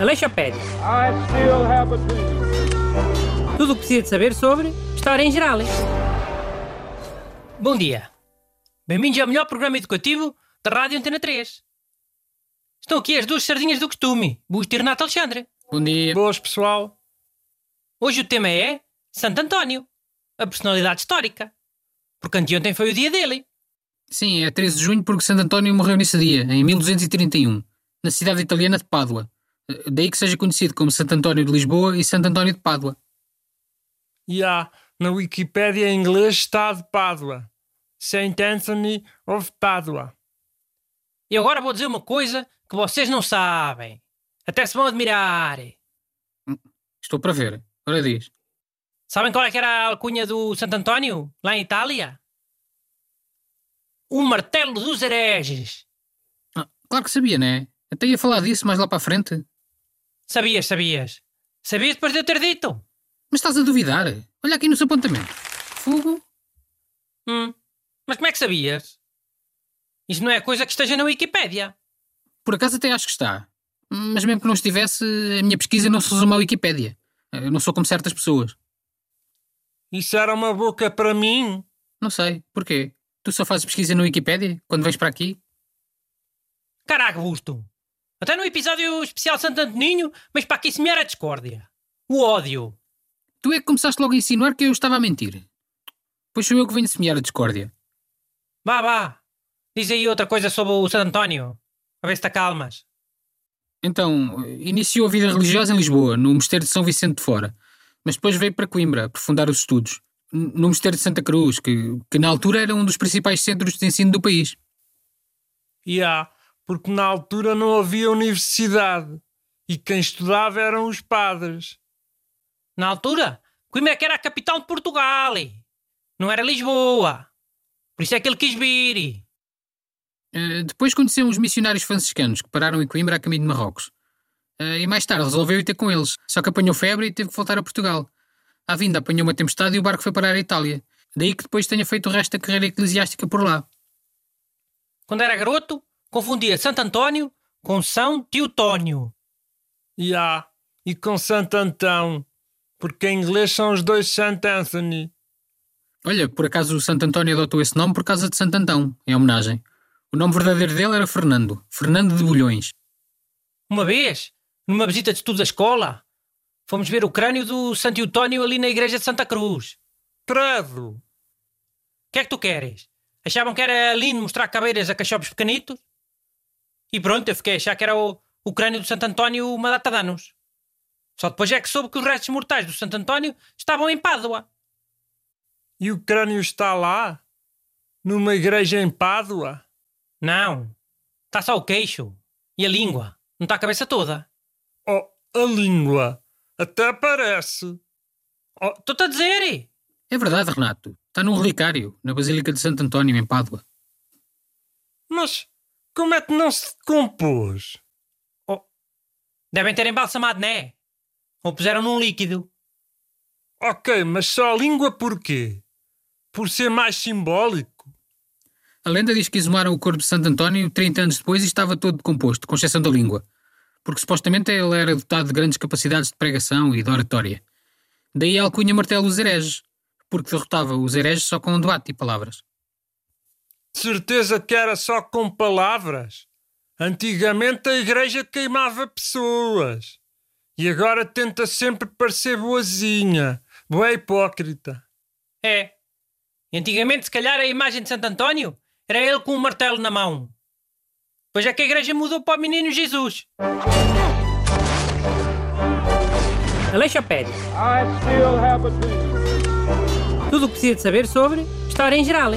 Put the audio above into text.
Aleixopédia. I still have a dream. Tudo o que precisa de saber sobre História em geral. Bom dia. Bem-vindos ao melhor programa educativo da Rádio Antena 3. Estão aqui as duas sardinhas do costume, Busto e Renato Alexandre. Bom dia. Boas, pessoal. Hoje o tema é Santo António, a personalidade histórica. Porque anteontem foi o dia dele. Sim, é 13 de junho porque Santo António morreu nesse dia, em 1231, na cidade italiana de Pádua. Eh, Daí que seja conhecido como Santo António de Lisboa e Santo António de Pádua. E há, na Wikipédia em inglês está de Pádua. Saint Anthony of Padua. E agora vou dizer uma coisa que vocês não sabem. Até se vão admirar. Estou para ver. Ora diz. Sabem qual é que era a alcunha do Santo António, lá em Itália? O martelo dos hereges. Ah, claro que sabia, né? Até ia falar disso mais lá para a frente. Sabias, sabias. Sabias depois de eu ter dito? Mas estás a duvidar? Olha aqui nos apontamentos. Fogo? Hum. Mas como é que sabias? Isso não é coisa que esteja na Wikipédia. Por acaso até acho que está. Mas mesmo que não estivesse, a minha pesquisa não se resume à Wikipédia. Eu não sou como certas pessoas. Isso era uma boca para mim. Não sei. Porquê? Tu só fazes pesquisa no Wikipédia quando vens para aqui? Caraca, Busto. Até no episódio especial Santo Antoninho, mas para aqui semear a discórdia. O ódio. Tu é que começaste logo a insinuar que eu estava a mentir. Pois sou eu que venho semear a discórdia. Vá, vá. Diz aí outra coisa sobre o Santo António. A ver se te calmas. Então, iniciou a vida religiosa em Lisboa, no Mosteiro de São Vicente de Fora. Mas depois veio para Coimbra, aprofundar os estudos. No Mosteiro de Santa Cruz, que, que na altura era um dos principais centros de ensino do país. E há, porque na altura não havia universidade. E quem estudava eram os padres. Na altura, Coimbra é que era a capital de Portugal. Não era Lisboa. Por isso é que ele quis vir. Eh, depois conheceu uns missionários franciscanos que pararam em Coimbra a caminho de Marrocos. Eh, e mais tarde resolveu ir ter com eles, só que apanhou febre e teve que voltar a Portugal. À vinda apanhou uma tempestade e o barco foi parar à Itália. Daí que depois tenha feito o resto da carreira eclesiástica por lá. Quando era garoto, confundia Santo António com São Teotónio. E há, e com Santo Antão. Porque em inglês são os dois Saint Anthony. Olha, por acaso o Santo António adotou esse nome por causa de Santo Antão, em homenagem. O nome verdadeiro dele era Fernando, Fernando de Bulhões. Uma vez, numa visita de estudo da escola, fomos ver o crânio do Santo Teotónio ali na igreja de Santa Cruz. Credo! O que é que tu queres? Achavam que era lindo mostrar caveiras a cachorros pequenitos? E pronto, eu fiquei a achar que era o, o crânio do Santo António uma data de anos. Só depois é que soube que os restos mortais do Santo António estavam em Pádua. E o crânio está lá? Numa igreja em Pádua? Não, está só o queixo e a língua, não está a cabeça toda. Oh, a língua! Até parece. Oh, Estou-te a dizer! É verdade, Renato. Está num relicário, na Basílica de Santo António, em Pádua. Mas como é que não se decompôs? Devem ter embalsamado, né? Ou puseram num líquido. Ok, mas só a língua porquê? Por ser mais simbólico? A lenda diz que exumaram o corpo de Santo António 30 anos depois e estava todo decomposto, com exceção da língua. Porque supostamente ele era dotado de grandes capacidades de pregação e de oratória. Daí a alcunha martelo dos hereges, porque derrotava os hereges só com debate e palavras. De certeza que era só com palavras? Antigamente a igreja queimava pessoas. E agora tenta sempre parecer boazinha. Boa hipócrita. É. E antigamente, se calhar, a imagem de Santo António era ele com um martelo na mão. Pois é que a igreja mudou para o menino Jesus. Aleixopédia. Tudo o que precisa de saber sobre História em geral.